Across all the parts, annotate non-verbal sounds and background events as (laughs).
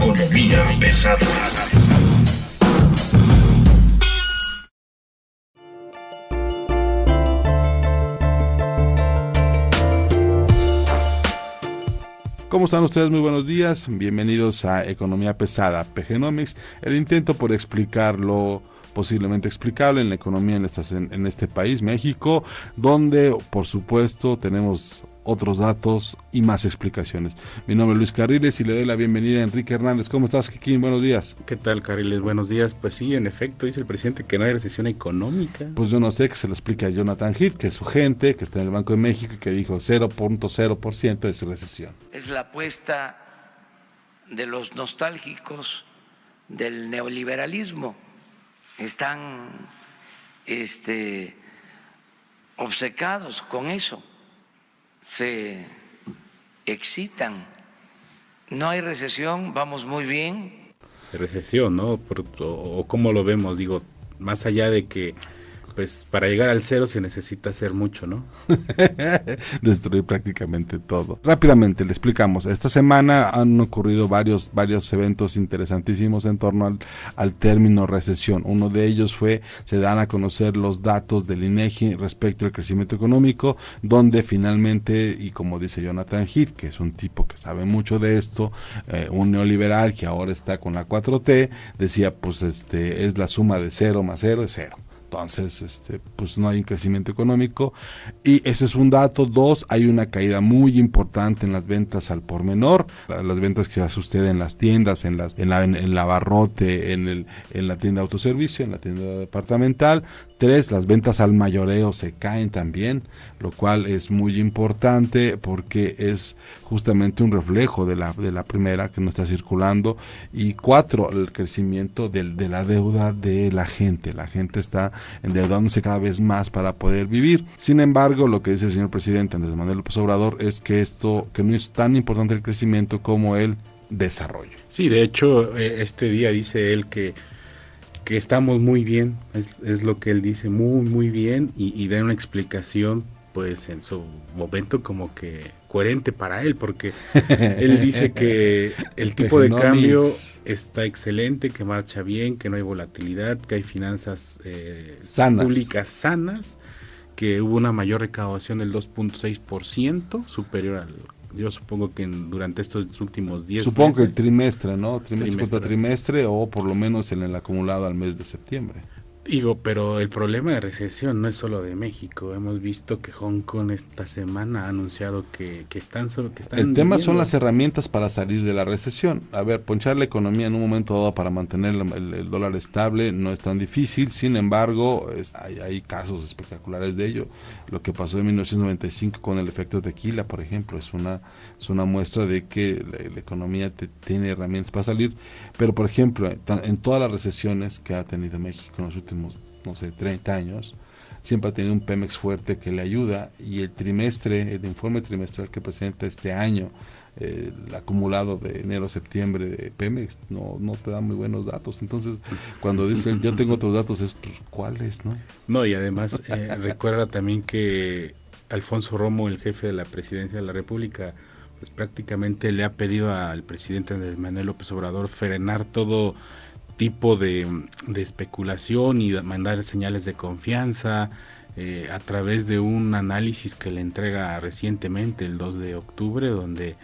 Economía pesada. ¿Cómo están ustedes? Muy buenos días. Bienvenidos a Economía Pesada, PGnomics, el intento por explicar lo posiblemente explicable en la economía en, en este país, México, donde por supuesto tenemos otros datos y más explicaciones. Mi nombre es Luis Carriles y le doy la bienvenida a Enrique Hernández. ¿Cómo estás, Kikín? Buenos días. ¿Qué tal, Carriles? Buenos días. Pues sí, en efecto, dice el presidente que no hay recesión económica. Pues yo no sé que se lo explique a Jonathan Heath, que es su gente, que está en el Banco de México y que dijo 0.0% es recesión. es la apuesta de los nostálgicos del neoliberalismo. Están este, obcecados con eso, se excitan. No hay recesión, vamos muy bien, recesión, ¿no? Por- o cómo lo vemos, digo, más allá de que, pues, para llegar al cero se necesita hacer mucho, ¿no? (laughs) destruir prácticamente todo. Rápidamente le explicamos. Esta semana han ocurrido varios, varios eventos interesantísimos en torno al, término recesión. Uno de ellos fue, se dan a conocer los datos del INEGI respecto al crecimiento económico, donde finalmente, y como dice Jonathan Heath, que es un tipo que sabe mucho de esto, eh, un neoliberal que ahora está con la 4T, decía, pues este es la suma de cero más cero es cero. Entonces, este, pues no hay un crecimiento económico. Y ese es un dato. Dos, hay una caída muy importante en las ventas al por menor. La- Las ventas que usted en las tiendas, en, las, en, la, en, el abarrote, en, el, en la tienda de autoservicio, en la tienda departamental. Tres, las ventas al mayoreo se caen también, lo cual es muy importante porque es justamente un reflejo de la, de la primera que no está circulando. Y cuatro, el crecimiento de la deuda de la gente. La gente está endeudándose cada vez más para poder vivir. Sin embargo, lo que dice el señor presidente Andrés Manuel López Obrador es que esto, que no es tan importante el crecimiento como el desarrollo. Sí, de hecho, eh, este día dice él que, que estamos muy bien, es, es lo que él dice, muy, muy bien, y, y da una explicación, pues, en su momento como que coherente para él, porque (laughs) él dice que el tipo de cambio está excelente, que marcha bien, que no hay volatilidad, que hay finanzas eh, Sanas. públicas sanas, que hubo una mayor recaudación del 2.6%, superior al... Yo supongo que en- durante estos últimos 10 Supongo que el trimestre, ¿no? Trimestre, Trimestre. contra trimestre o por lo menos en el acumulado al mes de septiembre. Digo, pero el problema de recesión no es solo de México. Hemos visto que Hong Kong esta semana ha anunciado que, que están solo que están El tema son las herramientas para salir de la recesión. A ver, ponchar la economía en un momento dado para mantener el, el- el dólar estable no es tan difícil. Sin embargo, es- hay, hay casos espectaculares de ello. Lo que pasó en 1995 con el efecto tequila, por ejemplo, es una, es una muestra de que la, la economía te- tiene herramientas para salir. Pero, por ejemplo, en todas las recesiones que ha tenido México en los últimos, no sé, 30 años, siempre ha tenido un Pemex fuerte que le ayuda y el trimestre, el informe trimestral que presenta este año, el acumulado de enero a septiembre de Pemex, no, no te da muy buenos datos. Entonces, cuando dice yo tengo otros datos, es pues, ¿cuáles? no? No, y además eh, recuerda también que Alfonso Romo, el jefe de la presidencia de la República, pues prácticamente le ha pedido al presidente Manuel López Obrador frenar todo tipo de, especulación y mandar señales de confianza eh, a través de un análisis que le entrega recientemente, el 2 de octubre, donde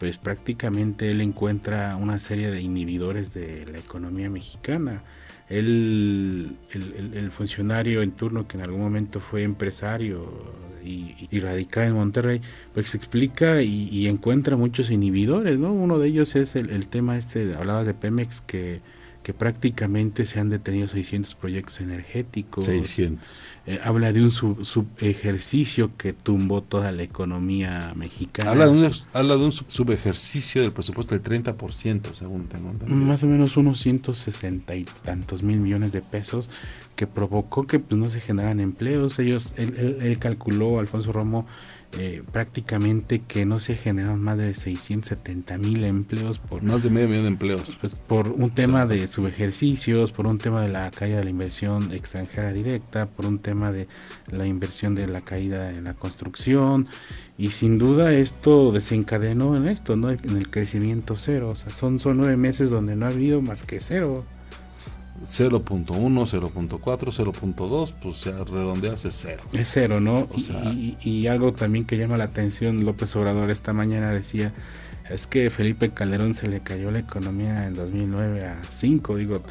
pues prácticamente él encuentra una serie de inhibidores de la economía mexicana. Él, el, funcionario en turno que en algún momento fue empresario y, radicado en Monterrey, pues explica y, y encuentra muchos inhibidores, ¿no? Uno de ellos es el, el tema este, hablabas de Pemex, que, que prácticamente se han detenido 600 proyectos energéticos. 600. Eh, habla de un sub, sub, ejercicio que tumbó toda la economía mexicana. Habla de un, habla de un sub, subejercicio del presupuesto del 30%, según tengo entendido. Más o menos unos 160 y tantos mil millones de pesos que provocó que pues, no se generaran empleos. Ellos, él, él, él calculó, Alfonso Romo, eh, prácticamente que no se generaron más de 670 mil empleos por más de medio millón de empleos. pues, por un tema de subejercicios por un tema de la caída de la inversión extranjera directa por un tema de la inversión de la caída en la construcción. Y sin duda esto desencadenó en esto no en el crecimiento cero. O sea son son nueve meses donde no ha habido más que cero 0.1, 0.4, 0.2, pues se redondea es cero. Es cero, ¿no? O sea, y, y, y, algo también que llama la atención, López Obrador esta mañana decía, es que Felipe Calderón se le cayó la economía en 2009 a 5, digo,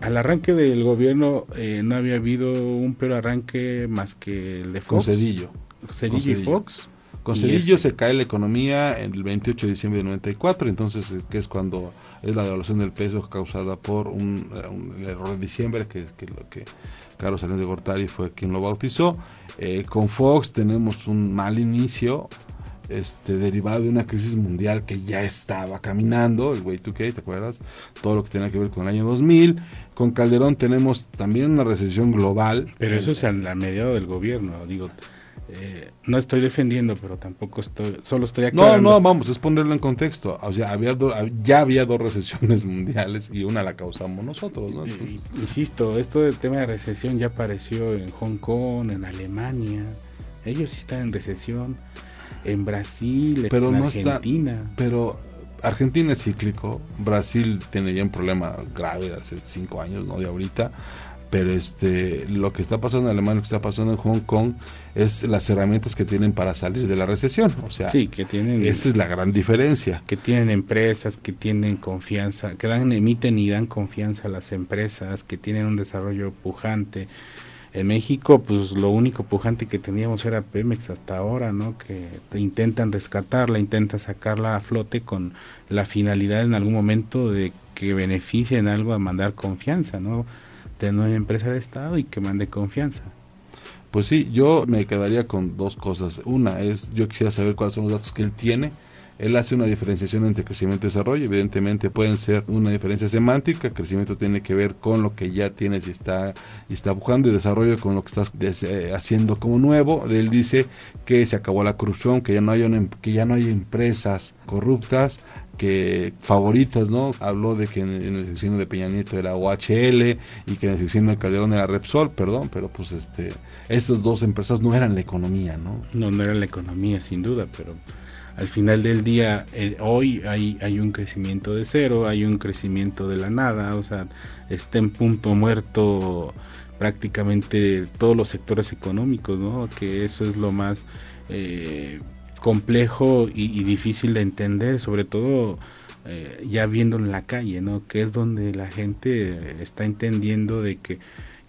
al arranque del gobierno eh, no había habido un peor arranque más que el de Fox. Con Cedillo. Cedillo, Cedillo. y Fox. Con Cedillo este. se cae la economía el 28 de diciembre de 94, entonces que es cuando es la devaluación del peso causada por un, un error de diciembre, que es que lo que Carlos Salinas de Gortari fue quien lo bautizó. Eh, con Fox tenemos un mal inicio, este, derivado de una crisis mundial que ya estaba caminando, el Way 2K, ¿te acuerdas? Todo lo que tenía que ver con el año 2000. Con Calderón tenemos también una recesión global. Pero eso es a mediado del gobierno, digo. Eh, no estoy defendiendo, pero tampoco estoy, solo estoy aclarando. No, no, vamos, es ponerlo en contexto. O sea, había do, ya había dos recesiones (laughs) mundiales y una la causamos nosotros, ¿no? Entonces... Insisto, esto del tema de recesión ya apareció en Hong Kong, en Alemania. Ellos sí están en recesión. En Brasil, pero en no Argentina. Está, pero Argentina es cíclico. Brasil tiene ya un problema grave de hace cinco años, no de ahorita pero este lo que está pasando en Alemania, lo que está pasando en Hong Kong es las herramientas que tienen para salir de la recesión, o sea, sí, que tienen esa es la gran diferencia, que tienen empresas que tienen confianza, que dan emiten y dan confianza a las empresas, que tienen un desarrollo pujante. En México, pues lo único pujante que teníamos era Pemex hasta ahora, ¿no? Que intentan rescatarla, intentan sacarla a flote con la finalidad en algún momento de que beneficien algo a mandar confianza, ¿no? Tener una empresa de Estado y que mande confianza. Pues sí, yo me quedaría con dos cosas. Una es, yo quisiera saber cuáles son los datos que él tiene. Él hace una diferenciación entre crecimiento y desarrollo. Evidentemente pueden ser una diferencia semántica. Crecimiento tiene que ver con lo que ya tienes y está, y está buscando. Y desarrollo con lo que estás eh, haciendo como nuevo. Él dice que se acabó la corrupción, que ya no hay, una, que ya no hay empresas corruptas que favoritas, ¿no? Habló de que en, en el sexenio de Peña Nieto era OHL y que en el sexenio de Calderón era Repsol, perdón, pero pues este, estas dos empresas no eran la economía, ¿no? No, no eran la economía, sin duda, pero al final del día, eh, hoy hay, hay un crecimiento de cero, hay un crecimiento de la nada, o sea, está en punto muerto prácticamente todos los sectores económicos, ¿no? Que eso es lo más... Eh, complejo y, difícil de entender, sobre todo eh, ya viendo en la calle, ¿no? Que es donde la gente está entendiendo de que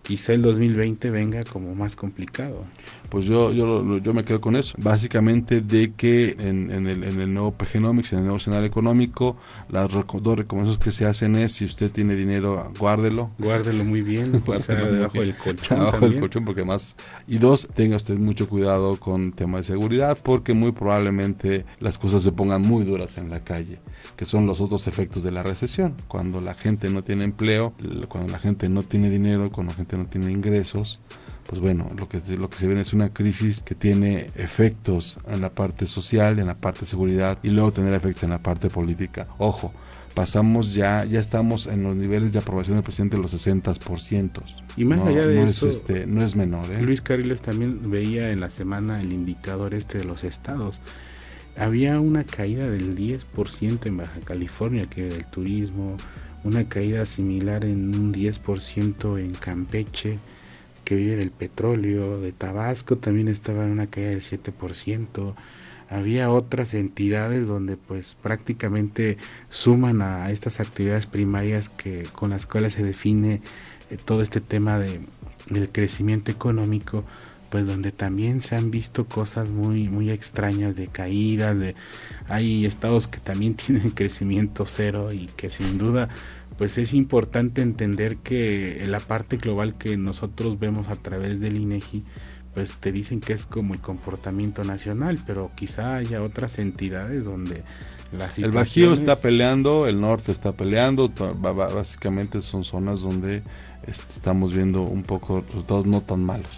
quizá el 2020 venga como más complicado. Pues yo, yo, yo me quedo con eso. Básicamente de que en, en, el, en el nuevo PGnomics, en el nuevo escenario económico, las dos recomendaciones que se hacen es, si usted tiene dinero, guárdelo. Guárdelo muy bien, (laughs) guárdelo debajo del colchón. Debajo también. del colchón, porque más... Y dos, tenga usted mucho cuidado con tema de seguridad, porque muy probablemente las cosas se pongan muy duras en la calle, que son los otros efectos de la recesión. Cuando la gente no tiene empleo, cuando la gente no tiene dinero, cuando la gente no tiene ingresos, pues bueno, lo que, lo que se ve es una crisis que tiene efectos en la parte social, en la parte de seguridad y luego tener efectos en la parte política. Ojo, pasamos ya, ya estamos en los niveles de aprobación del presidente de los 60%. Y más no, allá de no eso, es este, no es menor. ¿eh? Luis Carriles también veía en la semana el indicador este de los estados. Había una caída del 10% en Baja California, que del turismo, una caída similar en un 10% en Campeche, que vive del petróleo, de Tabasco también estaba en una caída del 7%, había otras entidades donde pues prácticamente suman a estas actividades primarias que con las cuales se define eh, todo este tema de, del crecimiento económico, pues donde también se han visto cosas muy muy extrañas de caídas de hay estados que también (laughs) tienen crecimiento cero y que sin duda pues es importante entender que la parte global que nosotros vemos a través del INEGI pues te dicen que es como el comportamiento nacional, pero quizá haya otras entidades donde la El Bajío está peleando, el norte está peleando, básicamente son zonas donde estamos viendo un poco resultados no tan malos.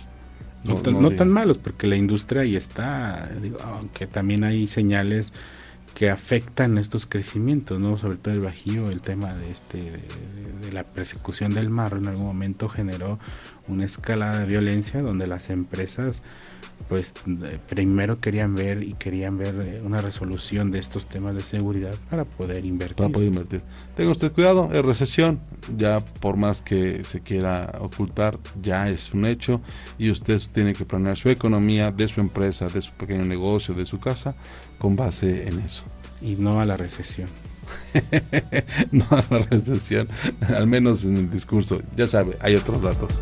No, no tan malos, porque la industria ahí está, digo, aunque también hay señales que afectan estos crecimientos, ¿no? Sobre todo el Bajío, el tema de este de, la persecución del mar en algún momento generó una escalada de violencia donde las empresas pues primero querían ver y querían ver eh, una resolución de estos temas de seguridad para poder invertir. Para poder invertir. Tenga usted cuidado, es recesión, ya por más que se quiera ocultar, ya es un hecho y usted tiene que planear su economía de su empresa, de su pequeño negocio, de su casa, con base en eso. Y no a la recesión. (laughs) no a la recesión, al menos en el discurso. Ya sabe, hay otros datos.